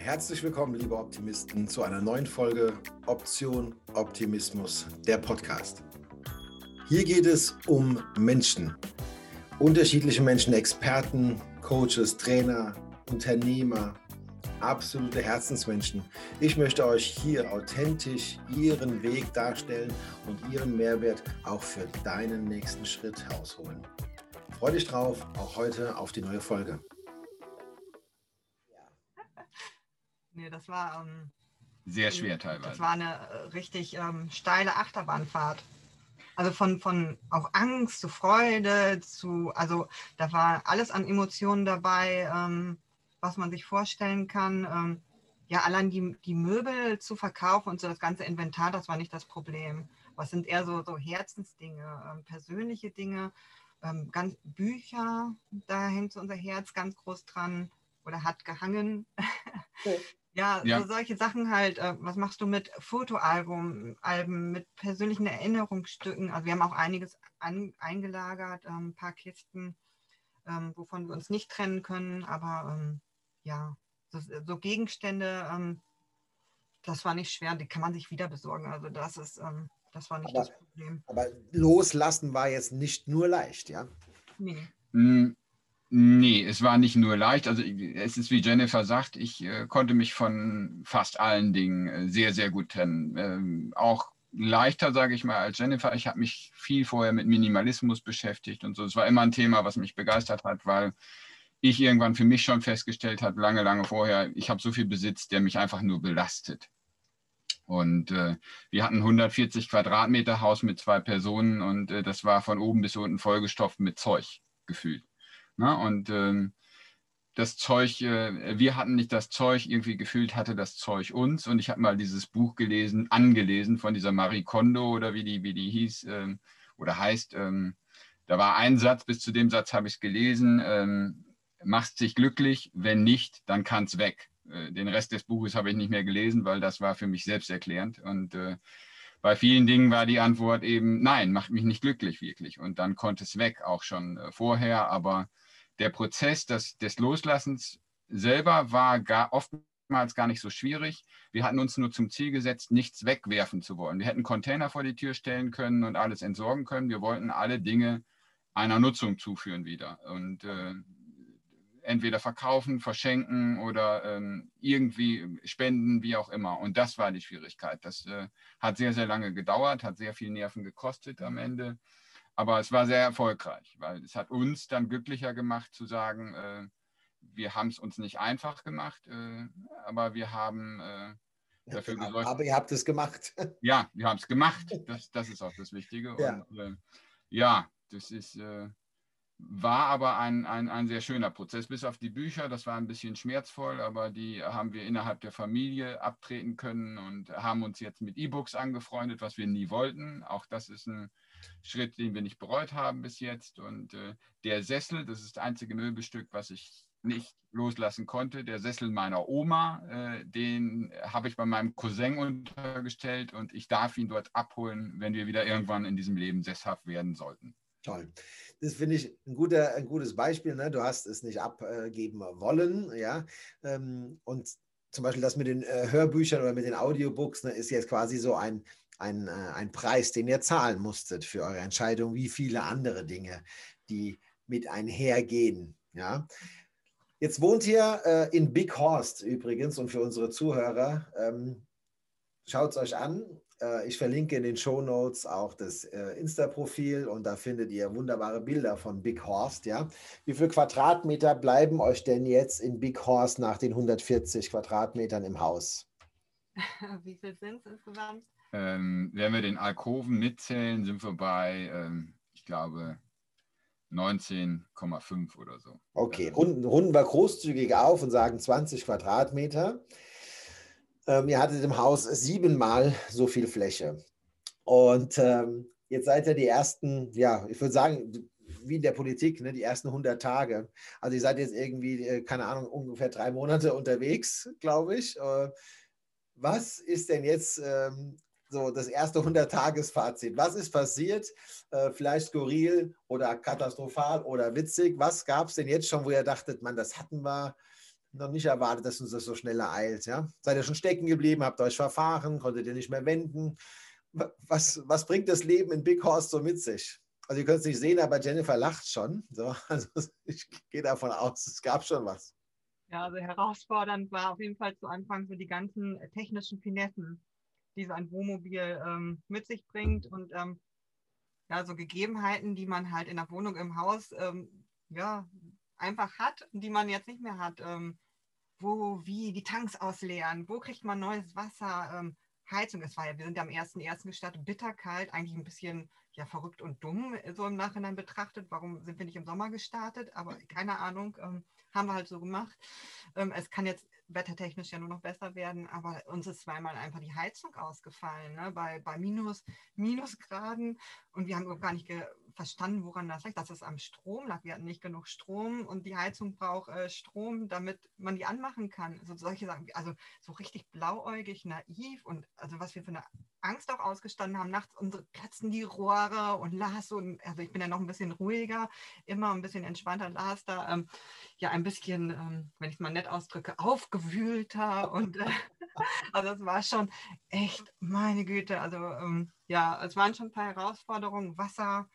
Herzlich willkommen, liebe Optimisten, zu einer neuen Folge Option Optimismus, der Podcast. Hier geht es um Menschen, unterschiedliche Menschen, Experten, Coaches, Trainer, Unternehmer, absolute Herzensmenschen. Ich möchte euch hier authentisch ihren Weg darstellen und ihren Mehrwert auch für deinen nächsten Schritt herausholen. Freue dich drauf, auch heute auf die neue Folge. Nee, das war. Ähm, Sehr schwer teilweise. Das war eine äh, richtig ähm, steile Achterbahnfahrt. Also von, von auch Angst zu Freude zu, also da war alles an Emotionen dabei, ähm, was man sich vorstellen kann. Ähm, ja, allein die, die Möbel zu verkaufen und so das ganze Inventar, das war nicht das Problem. Was sind eher so, so Herzensdinge, ähm, persönliche Dinge, ähm, ganz Bücher, da hängt so unser Herz ganz groß dran oder hat gehangen. Okay. Ja, ja. So solche Sachen halt. Äh, was machst du mit Fotoalben, Alben, mit persönlichen Erinnerungsstücken? Also wir haben auch einiges an, eingelagert, ähm, ein paar Kisten, ähm, wovon wir uns nicht trennen können. Aber ähm, ja, so, so Gegenstände, ähm, das war nicht schwer. Die kann man sich wieder besorgen. Also das ist, ähm, das war nicht aber, das Problem. Aber loslassen war jetzt nicht nur leicht, ja? Nee. Mm, Nee, es war nicht nur leicht. Also es ist wie Jennifer sagt, ich äh, konnte mich von fast allen Dingen äh, sehr, sehr gut trennen. Ähm, auch leichter, sage ich mal, als Jennifer. Ich habe mich viel vorher mit Minimalismus beschäftigt und so. Es war immer ein Thema, was mich begeistert hat, weil ich irgendwann für mich schon festgestellt habe, lange, lange vorher, ich habe so viel Besitz, der mich einfach nur belastet. Und äh, wir hatten 140 Quadratmeter Haus mit zwei Personen und äh, das war von oben bis unten vollgestopft mit Zeug gefühlt. Ne? Und ähm, das Zeug, äh, wir hatten nicht das Zeug, irgendwie gefühlt hatte das Zeug uns. Und ich habe mal dieses Buch gelesen, angelesen von dieser Marie Kondo oder wie die, wie die hieß ähm, oder heißt. Ähm, da war ein Satz, bis zu dem Satz habe ich es gelesen. Ähm, machst dich glücklich, wenn nicht, dann kann es weg. Äh, den Rest des Buches habe ich nicht mehr gelesen, weil das war für mich selbsterklärend. Und äh, bei vielen Dingen war die Antwort eben, nein, macht mich nicht glücklich wirklich. Und dann konnte es weg, auch schon äh, vorher. Aber der Prozess des, des Loslassens selber war gar, oftmals gar nicht so schwierig. Wir hatten uns nur zum Ziel gesetzt, nichts wegwerfen zu wollen. Wir hätten Container vor die Tür stellen können und alles entsorgen können. Wir wollten alle Dinge einer Nutzung zuführen wieder. Und äh, entweder verkaufen, verschenken oder ähm, irgendwie spenden, wie auch immer. Und das war die Schwierigkeit. Das äh, hat sehr, sehr lange gedauert, hat sehr viel Nerven gekostet am Ende. Aber es war sehr erfolgreich, weil es hat uns dann glücklicher gemacht zu sagen, äh, wir haben es uns nicht einfach gemacht, äh, aber wir haben äh, dafür ja, gesorgt. Aber ihr habt es gemacht. Ja, wir haben es gemacht. Das, das ist auch das Wichtige. Ja, Und, äh, ja das ist, äh, war aber ein, ein, ein sehr schöner Prozess. Bis auf die Bücher, das war ein bisschen schmerzvoll, aber die haben wir innerhalb der Familie abtreten können und haben uns jetzt mit E-Books angefreundet, was wir nie wollten. Auch das ist ein Schritt, den wir nicht bereut haben bis jetzt. Und äh, der Sessel, das ist das einzige Möbelstück, was ich nicht loslassen konnte. Der Sessel meiner Oma, äh, den habe ich bei meinem Cousin untergestellt und ich darf ihn dort abholen, wenn wir wieder irgendwann in diesem Leben sesshaft werden sollten. Toll. Das finde ich ein, guter, ein gutes Beispiel. Ne? Du hast es nicht abgeben wollen, ja. Ähm, und zum Beispiel das mit den äh, Hörbüchern oder mit den Audiobooks ne, ist jetzt quasi so ein, ein, äh, ein Preis, den ihr zahlen musstet für eure Entscheidung, wie viele andere Dinge, die mit einhergehen. Ja? Jetzt wohnt ihr äh, in Big Horst übrigens und für unsere Zuhörer, ähm, schaut es euch an. Äh, ich verlinke in den Show Notes auch das äh, Insta-Profil und da findet ihr wunderbare Bilder von Big Horst. Ja? Wie viele Quadratmeter bleiben euch denn jetzt in Big Horst nach den 140 Quadratmetern im Haus? Wie viel sind es insgesamt? Ähm, wenn wir den Alkoven mitzählen, sind wir bei, ähm, ich glaube, 19,5 oder so. Okay, runden, runden wir großzügig auf und sagen 20 Quadratmeter. Ähm, ihr hattet im Haus siebenmal so viel Fläche. Und ähm, jetzt seid ihr die ersten, ja, ich würde sagen, wie in der Politik, ne, die ersten 100 Tage. Also ihr seid jetzt irgendwie, äh, keine Ahnung, ungefähr drei Monate unterwegs, glaube ich. Äh, was ist denn jetzt ähm, so das erste 100-Tages-Fazit. Was ist passiert? Äh, vielleicht skurril oder katastrophal oder witzig. Was gab es denn jetzt schon, wo ihr dachtet, man, das hatten wir, noch nicht erwartet, dass uns das so schnell ereilt. Ja? Seid ihr schon stecken geblieben, habt euch verfahren, konntet ihr nicht mehr wenden? Was, was bringt das Leben in Big Horse so mit sich? Also ihr könnt es nicht sehen, aber Jennifer lacht schon. So, also ich gehe davon aus, es gab schon was. Ja, also herausfordernd war auf jeden Fall zu Anfang so die ganzen technischen Finessen, die so ein Wohnmobil ähm, mit sich bringt und ähm, ja, so Gegebenheiten, die man halt in der Wohnung im Haus ähm, ja, einfach hat, die man jetzt nicht mehr hat. Ähm, wo, wie, die Tanks ausleeren, wo kriegt man neues Wasser, ähm, Heizung. Es war ja, wir sind ja am 1.1. gestartet, bitterkalt, eigentlich ein bisschen ja verrückt und dumm so im Nachhinein betrachtet. Warum sind wir nicht im Sommer gestartet? Aber keine Ahnung, ähm, haben wir halt so gemacht. Ähm, es kann jetzt wettertechnisch ja nur noch besser werden, aber uns ist zweimal einfach die Heizung ausgefallen, ne? bei, bei Minus, Minusgraden und wir haben gar nicht verstanden, woran das lag, dass es am Strom lag. Wir hatten nicht genug Strom und die Heizung braucht äh, Strom, damit man die anmachen kann. Also solche Sachen, also so richtig blauäugig, naiv und also was wir für eine Angst auch ausgestanden haben. Nachts unsere platzen die Rohre und Lars und also ich bin ja noch ein bisschen ruhiger, immer ein bisschen entspannter. Lars da ähm, ja ein bisschen, ähm, wenn ich es mal nett ausdrücke, aufgewühlter und äh, also es war schon echt, meine Güte, also ähm, ja, es waren schon ein paar Herausforderungen. Wasser,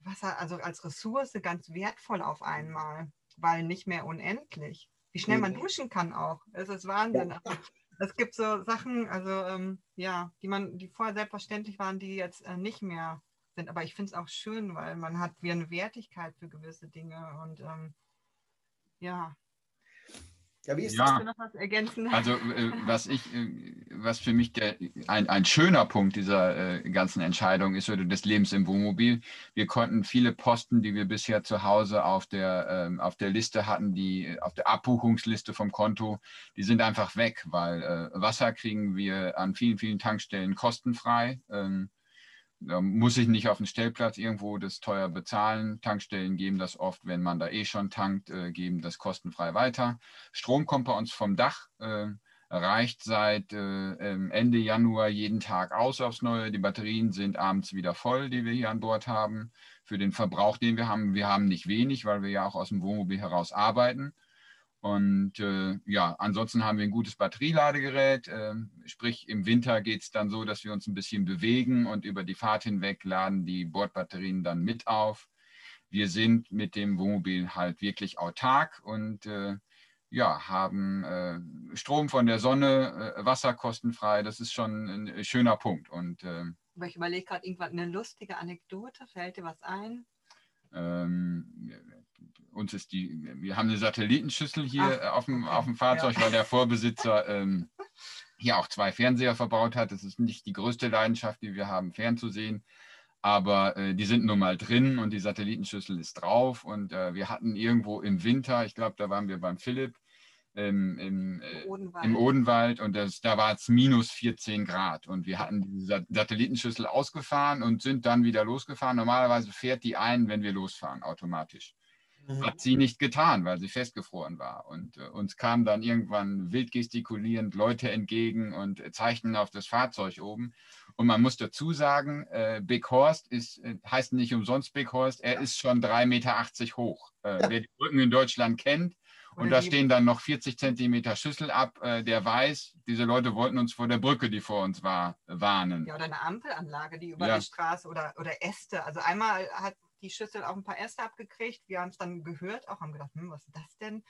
Wasser, also als Ressource ganz wertvoll auf einmal, weil nicht mehr unendlich. Wie schnell man mhm. duschen kann auch. Es ist Wahnsinn. Ja. Also, es gibt so Sachen, also ähm, ja, die man, die vorher selbstverständlich waren, die jetzt äh, nicht mehr sind. Aber ich finde es auch schön, weil man hat wie eine Wertigkeit für gewisse Dinge und ähm, ja. Ja, wie ist ja, das? noch was ergänzen? Also äh, was ich, äh, was für mich der, ein, ein schöner Punkt dieser äh, ganzen Entscheidung ist oder des Lebens im Wohnmobil. Wir konnten viele Posten, die wir bisher zu Hause auf der, ähm, auf der Liste hatten, die auf der Abbuchungsliste vom Konto, die sind einfach weg, weil äh, Wasser kriegen wir an vielen, vielen Tankstellen kostenfrei. Ähm, da muss ich nicht auf dem Stellplatz irgendwo das teuer bezahlen. Tankstellen geben das oft, wenn man da eh schon tankt, äh, geben das kostenfrei weiter. Strom kommt bei uns vom Dach, äh, reicht seit äh, Ende Januar jeden Tag aus aufs Neue. Die Batterien sind abends wieder voll, die wir hier an Bord haben. Für den Verbrauch, den wir haben, wir haben nicht wenig, weil wir ja auch aus dem Wohnmobil heraus arbeiten. Und äh, ja, ansonsten haben wir ein gutes Batterieladegerät. Äh, sprich, im Winter geht es dann so, dass wir uns ein bisschen bewegen und über die Fahrt hinweg laden die Bordbatterien dann mit auf. Wir sind mit dem Wohnmobil halt wirklich autark und äh, ja, haben äh, Strom von der Sonne, äh, Wasser kostenfrei. Das ist schon ein schöner Punkt. Und, äh, Aber ich überlege gerade irgendwann eine lustige Anekdote. Fällt dir was ein? Ähm, uns ist die, wir haben eine Satellitenschüssel hier Ach, auf, dem, okay. auf dem Fahrzeug, ja. weil der Vorbesitzer ähm, hier auch zwei Fernseher verbaut hat. Das ist nicht die größte Leidenschaft, die wir haben, fernzusehen. Aber äh, die sind nun mal drin und die Satellitenschüssel ist drauf. Und äh, wir hatten irgendwo im Winter, ich glaube, da waren wir beim Philipp, im, im, äh, Odenwald. im Odenwald und das, da war es minus 14 Grad und wir hatten diese Satellitenschüssel ausgefahren und sind dann wieder losgefahren. Normalerweise fährt die ein, wenn wir losfahren, automatisch. Mhm. Hat sie nicht getan, weil sie festgefroren war. Und äh, uns kamen dann irgendwann wild gestikulierend Leute entgegen und äh, zeichneten auf das Fahrzeug oben. Und man muss dazu sagen, äh, Big Horst ist, äh, heißt nicht umsonst Big Horst, er ist schon 3,80 Meter hoch. Äh, wer die Brücken in Deutschland kennt, und da stehen dann noch 40 Zentimeter Schüssel ab, äh, der weiß, diese Leute wollten uns vor der Brücke, die vor uns war, warnen. Ja, oder eine Ampelanlage, die über ja. die Straße oder, oder Äste. Also einmal hat die Schüssel auch ein paar Äste abgekriegt. Wir haben es dann gehört, auch haben gedacht, hm, was ist das denn?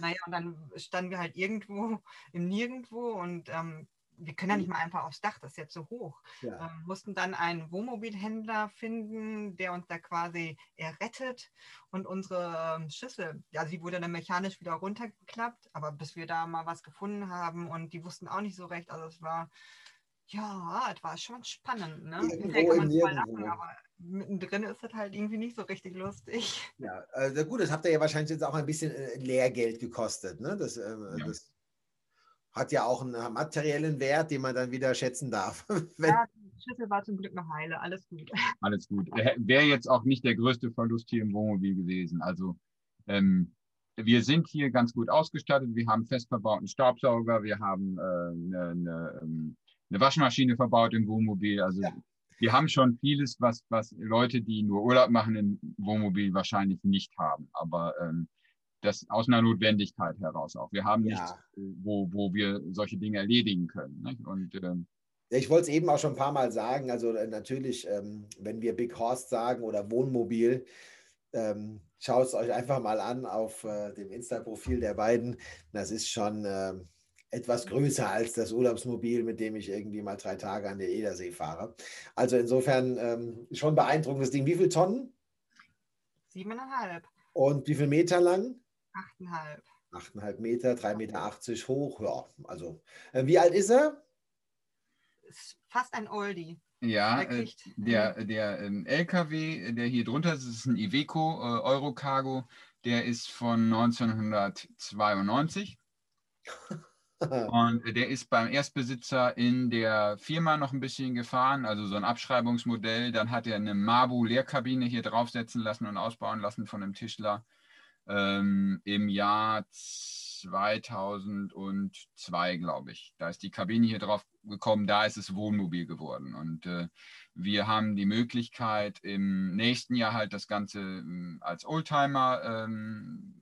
naja, und dann standen wir halt irgendwo im Nirgendwo und ähm, wir können ja nicht mal einfach aufs Dach, das ist jetzt so hoch. Ja. Ähm, mussten dann einen Wohnmobilhändler finden, der uns da quasi errettet und unsere ähm, Schüssel, ja, sie wurde dann mechanisch wieder runtergeklappt, aber bis wir da mal was gefunden haben und die wussten auch nicht so recht, also es war, ja, es war schon spannend. Ne? Irgendwo kann man lachen, aber mittendrin ist das halt irgendwie nicht so richtig lustig. Ja, also gut, das habt ihr ja wahrscheinlich jetzt auch ein bisschen äh, Lehrgeld gekostet. Ne? Das, äh, ja. das hat ja auch einen materiellen Wert, den man dann wieder schätzen darf. ja, die Schüssel war zum Glück noch heile, alles gut. Alles gut. Wäre jetzt auch nicht der größte Verlust hier im Wohnmobil gewesen. Also ähm, wir sind hier ganz gut ausgestattet. Wir haben fest verbauten Staubsauger, wir haben äh, eine, eine, ähm, eine, Waschmaschine verbaut im Wohnmobil. Also ja. wir haben schon vieles, was, was Leute, die nur Urlaub machen im Wohnmobil, wahrscheinlich nicht haben. Aber ähm, das aus einer Notwendigkeit heraus auch. Wir haben ja. nichts, wo, wo wir solche Dinge erledigen können. Nicht? Und ähm, ich wollte es eben auch schon ein paar Mal sagen. Also äh, natürlich, ähm, wenn wir Big Horse sagen oder Wohnmobil, ähm, schaut es euch einfach mal an auf äh, dem Insta-Profil der beiden. Das ist schon äh, etwas größer als das Urlaubsmobil, mit dem ich irgendwie mal drei Tage an der Edersee fahre. Also insofern ähm, schon beeindruckendes Ding. Wie viele Tonnen? Siebeneinhalb. Und wie viel Meter lang? Achteinhalb. Achteinhalb Meter, 3,80 Meter hoch. Ja, also. Äh, wie alt ist er? Ist fast ein Oldie. Ja, der, äh, der, der ähm, LKW, der hier drunter ist, ist ein Iveco äh, Eurocargo. Der ist von 1992. Und der ist beim Erstbesitzer in der Firma noch ein bisschen gefahren, also so ein Abschreibungsmodell. Dann hat er eine Mabu-Leerkabine hier draufsetzen lassen und ausbauen lassen von einem Tischler ähm, im Jahr 2002, glaube ich. Da ist die Kabine hier drauf gekommen, da ist es Wohnmobil geworden. Und äh, wir haben die Möglichkeit, im nächsten Jahr halt das Ganze äh, als Oldtimer ähm,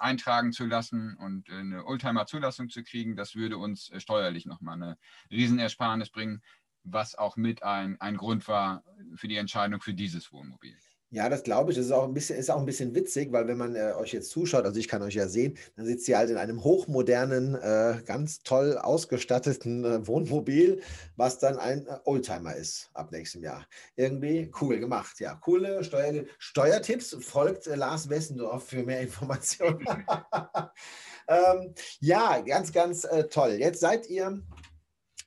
eintragen zu lassen und äh, eine Oldtimer-Zulassung zu kriegen, das würde uns äh, steuerlich nochmal eine Riesenersparnis bringen, was auch mit ein, ein Grund war für die Entscheidung für dieses Wohnmobil. Ja, das glaube ich. Das ist auch ein bisschen, ist auch ein bisschen witzig, weil wenn man äh, euch jetzt zuschaut, also ich kann euch ja sehen, dann sitzt ihr halt in einem hochmodernen, äh, ganz toll ausgestatteten äh, Wohnmobil, was dann ein äh, Oldtimer ist ab nächstem Jahr. Irgendwie cool gemacht. Ja, coole Steuer Steuertipps. Folgt äh, Lars Wessendorf für mehr Informationen. ähm, ja, ganz, ganz äh, toll. Jetzt seid ihr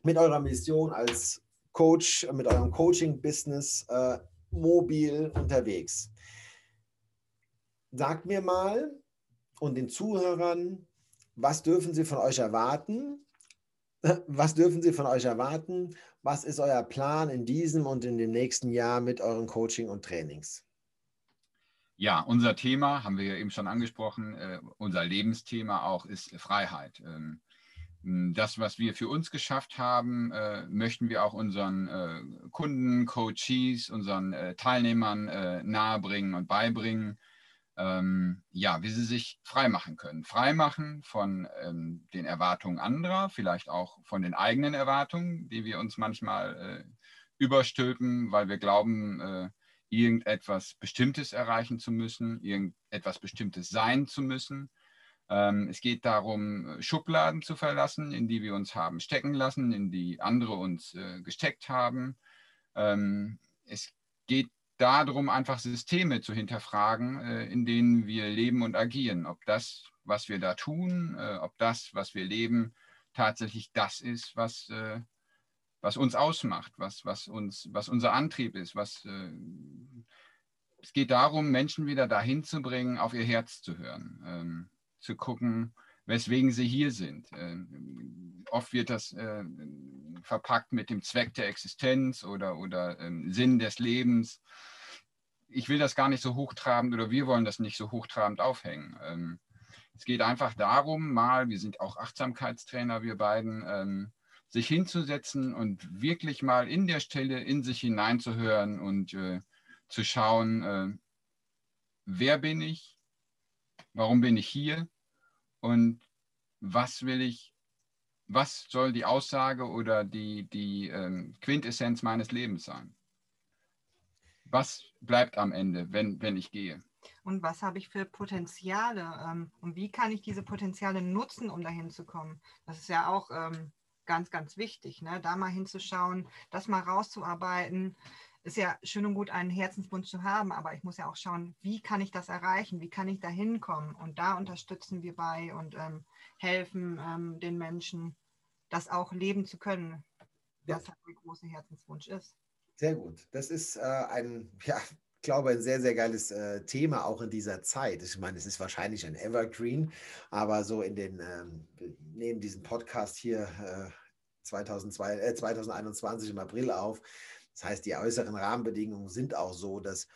mit eurer Mission als Coach, mit eurem Coaching-Business mobil unterwegs. Sagt mir mal und den Zuhörern, was dürfen sie von euch erwarten? Was dürfen sie von euch erwarten? Was ist euer Plan in diesem und in dem nächsten Jahr mit euren Coaching und Trainings? Ja, unser Thema, haben wir ja eben schon angesprochen, äh, unser Lebensthema auch ist Freiheit. Ähm, hm, das, was wir für uns geschafft haben, äh, möchten wir auch unseren äh, Kunden, Coaches, unseren äh, Teilnehmern äh, nahebringen und beibringen. Ähm, ja, wie sie sich freimachen können. Freimachen von ähm, den Erwartungen anderer, vielleicht auch von den eigenen Erwartungen, die wir uns manchmal äh, überstülpen, weil wir glauben, äh, irgendetwas Bestimmtes erreichen zu müssen, irgendetwas Bestimmtes sein zu müssen. Ähm, es geht darum, Schubladen zu verlassen, in die wir uns haben stecken lassen, in die andere uns äh, gesteckt haben. Ähm, es geht darum, einfach Systeme zu hinterfragen, äh, in denen wir leben und agieren. Ob das, was wir da tun, äh, ob das, was wir leben, tatsächlich das ist, was, äh, was uns ausmacht, was, was, uns, was unser Antrieb ist. Was, äh, es geht darum, Menschen wieder dahin zu bringen, auf ihr Herz zu hören. Ähm, zu gucken, weswegen sie hier sind. Ähm, oft wird das äh, verpackt mit dem Zweck der Existenz oder, oder ähm, Sinn des Lebens. Ich will das gar nicht so hochtrabend oder wir wollen das nicht so hochtrabend aufhängen. Ähm, es geht einfach darum, mal, wir sind auch Achtsamkeitstrainer, wir beiden, sich hinzusetzen und wirklich mal in der Stelle in sich hineinzuhören und äh, zu schauen, äh, wer bin ich, warum bin ich hier und was will ich, was soll die Aussage oder die, die ähm, Quintessenz meines Lebens sein? Was bleibt am Ende, wenn, wenn ich gehe? Und was habe ich für Potenziale? Ähm, und wie kann ich diese Potenziale nutzen, um dahin zu kommen? Das ist ja auch ähm, ganz, ganz wichtig, ne? da mal hinzuschauen, das mal rauszuarbeiten ist ja schön und gut, einen Herzenswunsch zu haben, aber ich muss ja auch schauen, wie kann ich das erreichen, wie kann ich da hinkommen. Und da unterstützen wir bei und ähm, helfen ähm, den Menschen, das auch leben zu können, ja. was halt der große Herzenswunsch ist. Sehr gut. Das ist äh, ein, ja, ich glaube, ein sehr, sehr geiles äh, Thema auch in dieser Zeit. Ich meine, es ist wahrscheinlich ein Evergreen, aber so in den, ähm, wir nehmen diesen Podcast hier äh, 2002, äh, 2021 im April auf. Das heißt, die äußeren Rahmenbedingungen sind auch so, dass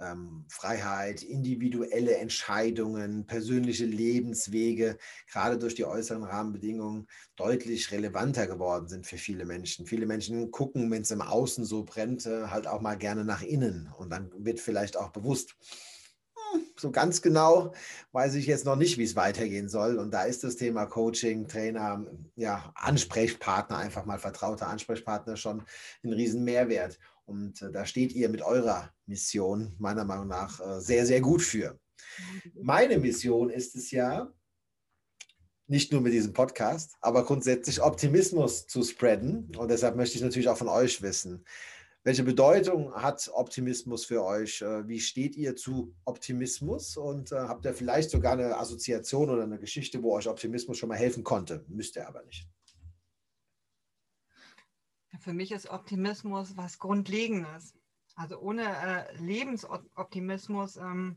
ähm, Freiheit, individuelle Entscheidungen, persönliche Lebenswege gerade durch die äußeren Rahmenbedingungen deutlich relevanter geworden sind für viele Menschen. Viele Menschen gucken, wenn es im Außen so brennt, äh, halt auch mal gerne nach innen und dann wird vielleicht auch bewusst, so ganz genau weiß ich jetzt noch nicht, wie es weitergehen soll. Und da ist das Thema Coaching, Trainer, ja, Ansprechpartner, einfach mal vertrauter Ansprechpartner schon ein riesen Mehrwert. Und äh, da steht ihr mit eurer Mission meiner Meinung nach äh, sehr, sehr gut für. Meine Mission ist es ja, nicht nur mit diesem Podcast, aber grundsätzlich Optimismus zu spreaden. Und deshalb möchte ich natürlich auch von euch wissen, welche Bedeutung hat Optimismus für euch? Äh, wie steht ihr zu Optimismus? Und äh, habt ihr vielleicht sogar eine Assoziation oder eine Geschichte, wo euch Optimismus schon mal helfen konnte? Müsst ihr aber nicht. Für mich ist Optimismus was Grundlegendes. Also ohne äh, Lebensoptimismus ähm,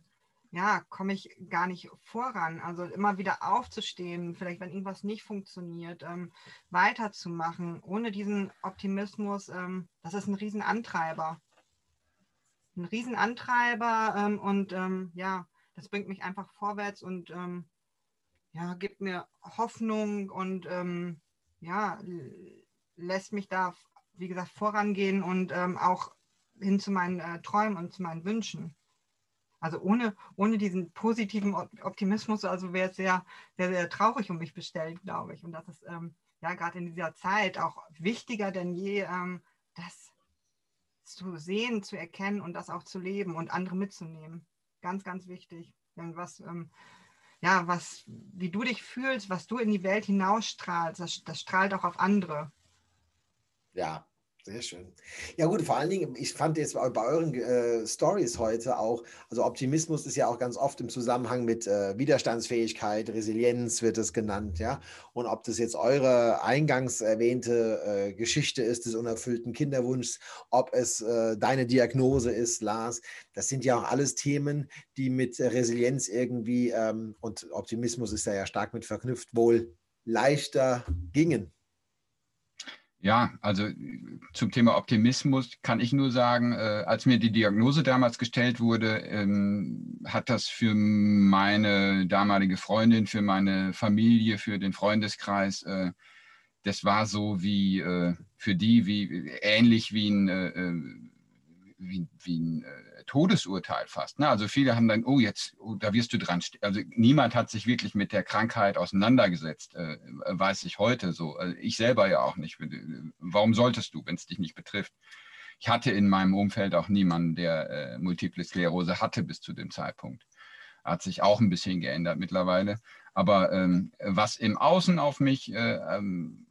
ja, komme ich gar nicht voran. Also immer wieder aufzustehen, vielleicht wenn irgendwas nicht funktioniert, ähm, weiterzumachen. Ohne diesen Optimismus, ähm, das ist ein Riesenantreiber. Ein Riesenantreiber ähm, und ähm, ja, das bringt mich einfach vorwärts und ähm, ja, gibt mir Hoffnung und ähm, ja, lässt mich da, wie gesagt, vorangehen und auch hin zu meinen äh, Träumen und zu meinen Wünschen. Also ohne, ohne diesen positiven Optimismus, also wäre es sehr, sehr, sehr traurig um mich bestellt, glaube ich. Und das ist ähm, ja gerade in dieser Zeit auch wichtiger denn je, ähm, das zu sehen, zu erkennen und das auch zu leben und andere mitzunehmen. Ganz, ganz wichtig. Denn was, ähm, ja, was, wie du dich fühlst, was du in die Welt hinausstrahlst, das, das strahlt auch auf andere. Ja, sehr schön. Ja gut, vor allen Dingen, ich fand jetzt bei euren äh, Stories heute auch, also Optimismus ist ja auch ganz oft im Zusammenhang mit äh, Widerstandsfähigkeit, Resilienz wird es genannt, ja. Und ob das jetzt eure eingangs erwähnte äh, Geschichte ist des unerfüllten Kinderwunschs, ob es äh, deine Diagnose ist, Lars, das sind ja auch alles Themen, die mit Resilienz irgendwie ähm, und Optimismus ist da ja stark mit verknüpft, wohl leichter gingen. Ja, also zum Thema Optimismus kann ich nur sagen, äh, als mir die Diagnose damals gestellt wurde, ähm, hat das für meine damalige Freundin, für meine Familie, für den Freundeskreis, äh, das war so wie äh, für die, wie ähnlich wie ein, äh, äh, wie, wie ein äh, Todesurteil fast. Ne? Also viele haben dann, oh, jetzt, oh, da wirst du dran. Also niemand hat sich wirklich mit der Krankheit auseinandergesetzt, äh, weiß ich heute so. Also ich selber ja auch nicht. Warum solltest du, wenn es dich nicht betrifft? Ich hatte in meinem Umfeld auch niemanden, der äh, Multiple Sklerose hatte bis zu dem Zeitpunkt. Hat sich auch ein bisschen geändert mittlerweile. Aber ähm, was im Außen auf mich äh, ähm,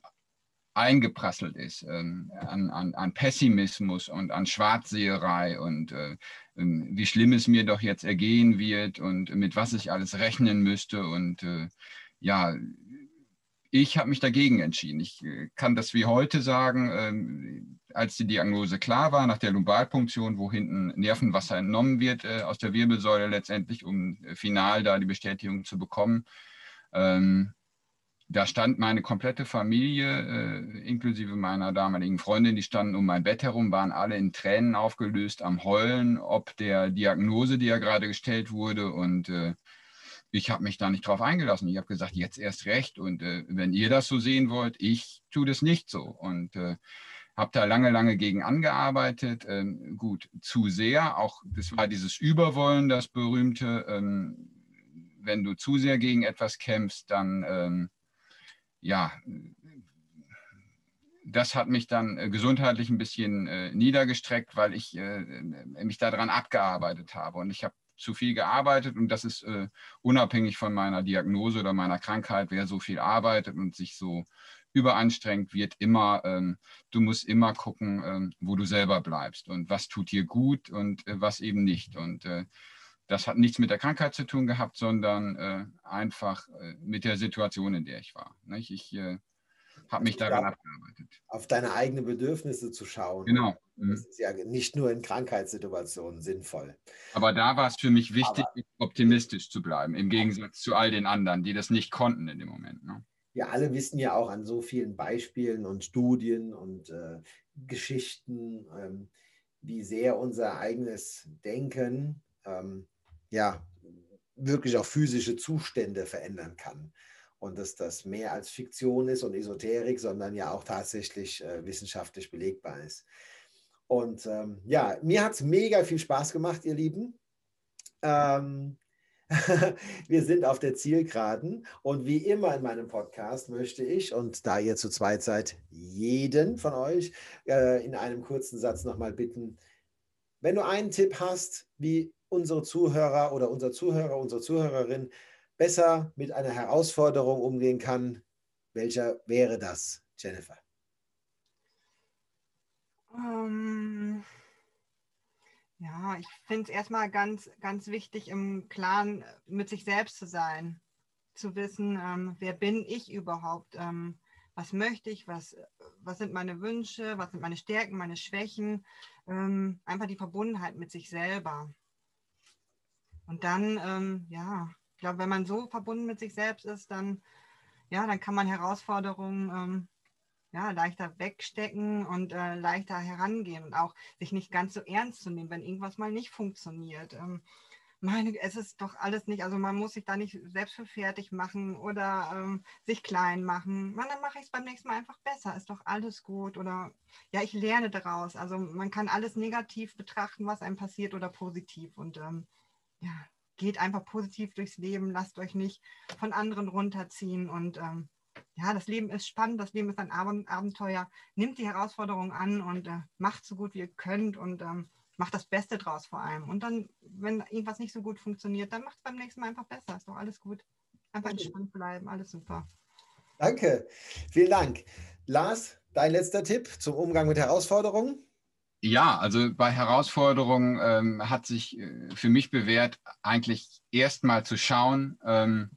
eingeprasselt ist ähm, an, an, an, Pessimismus und an Schwarzseherei und äh, ähm, wie schlimm es mir doch jetzt ergehen wird und mit was ich alles rechnen müsste. Und äh, ja, ich habe mich dagegen entschieden. Ich äh, kann das wie heute sagen, ähm, als die Diagnose klar war, nach der Lumbalpunktion, wo hinten Nervenwasser entnommen wird äh, aus der Wirbelsäule letztendlich, um final da die Bestätigung zu bekommen. Ähm, da stand meine komplette Familie, äh, inklusive meiner damaligen Freundin, die standen um mein Bett herum, waren alle in Tränen aufgelöst, am Heulen, ob der Diagnose, die ja gerade gestellt wurde. Und äh, ich habe mich da nicht drauf eingelassen. Ich habe gesagt, jetzt erst recht. Und äh, wenn ihr das so sehen wollt, ich tue das nicht so. Und äh, habe da lange, lange gegen angearbeitet. Ähm, gut, zu sehr. Auch das war dieses Überwollen, das berühmte. Ähm, wenn du zu sehr gegen etwas kämpfst, dann ähm, ja, das hat mich dann äh, gesundheitlich ein bisschen äh, niedergestreckt, weil ich äh, mich daran abgearbeitet habe. Und ich habe zu viel gearbeitet und das ist äh, unabhängig von meiner Diagnose oder meiner Krankheit, wer so viel arbeitet und sich so überanstrengt wird, immer, ähm, du musst immer gucken, ähm, wo du selber bleibst und was tut dir gut und äh, was eben nicht. Und äh, das hat nichts mit der Krankheit zu tun gehabt, sondern äh, einfach äh, mit der Situation, in der ich war. Nicht? Ich äh, habe mich daran ja, abgearbeitet. Auf deine eigenen Bedürfnisse zu schauen. Genau. Mhm. Das ist ja nicht nur in Krankheitssituationen sinnvoll. Aber da war es für mich wichtig, Aber, optimistisch zu bleiben, im Gegensatz zu all den anderen, die das nicht konnten in dem Moment. Ne? Wir alle wissen ja auch an so vielen Beispielen und Studien und äh, Geschichten, ähm, wie sehr unser eigenes Denken ähm, ja, wirklich auch physische Zustände verändern kann. Und dass das mehr als Fiktion ist und Esoterik, sondern ja auch tatsächlich äh, wissenschaftlich belegbar ist. Und ähm, ja, mir hat es mega viel Spaß gemacht, ihr Lieben. Ähm, wir sind auf der Zielgeraden und wie immer in meinem Podcast möchte ich, und da ihr zu zweit seid, jeden von euch äh, in einem kurzen Satz nochmal bitten, wenn du einen Tipp hast, wie unsere Zuhörer oder unser Zuhörer, unsere Zuhörerin besser mit einer Herausforderung umgehen kann, welcher wäre das, Jennifer? Um, ähm, ja, ich finde es erstmal ganz, ganz wichtig, im Klaren mit sich selbst zu sein, zu wissen, ähm, wer bin ich überhaupt, ähm, was möchte ich, was, was sind meine Wünsche, was sind meine Stärken, meine Schwächen, ähm, einfach die Verbundenheit mit sich selber. Und dann, ähm, ja, ich glaube, wenn man so verbunden mit sich selbst ist, dann, ja, dann kann man Herausforderungen ähm, ja, leichter wegstecken und äh, leichter herangehen und auch sich nicht ganz so ernst zu nehmen, wenn irgendwas mal nicht funktioniert. Ähm, meine, es ist doch alles nicht, also man muss sich da nicht selbst für fertig machen oder ähm, sich klein machen. Man, dann mache ich es beim nächsten Mal einfach besser, ist doch alles gut oder ja, ich lerne daraus. Also man kann alles negativ betrachten, was einem passiert oder positiv und ähm, ja, geht einfach positiv durchs Leben, lasst euch nicht von anderen runterziehen und ähm, ja, das Leben ist spannend, das Leben ist ein Abenteuer. Nimmt die Herausforderung an und äh, macht so gut wie ihr könnt und ähm, macht das Beste draus vor allem. Und dann, wenn irgendwas nicht so gut funktioniert, dann macht es beim nächsten Mal einfach besser. Ist doch alles gut. Einfach entspannt bleiben, alles super. Danke, vielen Dank. Lars, dein letzter Tipp zum Umgang mit Herausforderungen? Ja, also bei Herausforderungen ähm, hat sich äh, für mich bewährt, eigentlich erstmal zu schauen, ähm,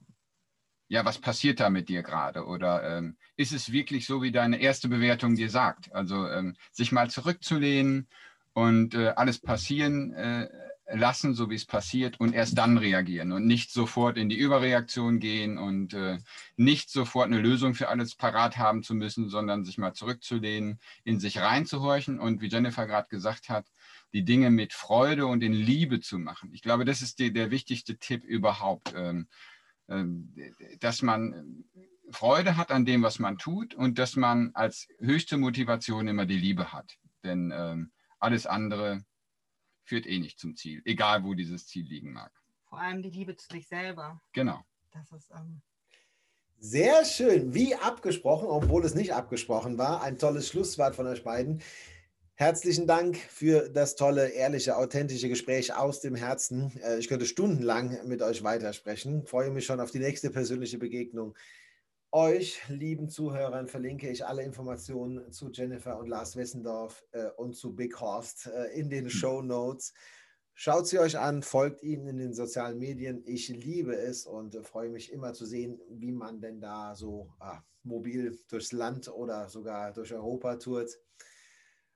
ja, was passiert da mit dir gerade? Oder ähm, ist es wirklich so, wie deine erste Bewertung dir sagt? Also ähm, sich mal zurückzulehnen und äh, alles passieren äh, lassen, so wie es passiert, und erst dann reagieren und nicht sofort in die Überreaktion gehen und äh, nicht sofort eine Lösung für alles parat haben zu müssen, sondern sich mal zurückzulehnen, in sich reinzuhorchen und wie Jennifer gerade gesagt hat, die Dinge mit Freude und in Liebe zu machen. Ich glaube, das ist die, der wichtigste Tipp überhaupt. Ähm, ähm, dass man Freude hat an dem, was man tut und dass man als höchste Motivation immer die Liebe hat. Denn ähm, alles andere führt eh nicht zum Ziel, egal wo dieses Ziel liegen mag. Vor allem die Liebe zu sich selber. Genau. Das ist ähm sehr schön, wie abgesprochen, obwohl es nicht abgesprochen war. Ein tolles Schlusswort von euch beiden. Herzlichen Dank für das tolle, ehrliche, authentische Gespräch aus dem Herzen. Äh, ich könnte stundenlang mit euch weitersprechen. Freue mich schon auf die nächste persönliche Begegnung. Euch, lieben Zuhörern, verlinke ich alle Informationen zu Jennifer und Lars Wessendorf äh, und zu Big Horst äh, in den hm. Show Notes. Schaut sie euch an, folgt ihnen in den sozialen Medien. Ich liebe es und freue mich immer zu sehen, wie man denn da so ah, mobil durchs Land oder sogar durch Europa tourt.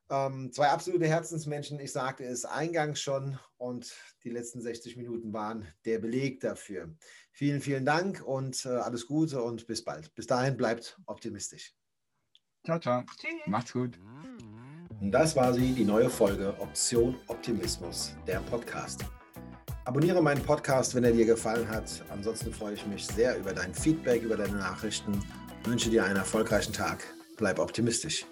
Ähm, zwei absolute Herzensmenschen, ich sagte es eingangs schon und die letzten 60 Minuten waren der Beleg dafür. Vielen, vielen Dank und äh, alles Gute und bis bald. Bis dahin bleibt optimistisch. Ciao, ciao. Tschüss. Macht's gut. Das war sie, die neue Folge Option Optimismus, der Podcast. Abonniere meinen Podcast, wenn er dir gefallen hat. Ansonsten freue ich mich sehr über dein Feedback, über deine Nachrichten. Ich wünsche dir einen erfolgreichen Tag. Bleib optimistisch.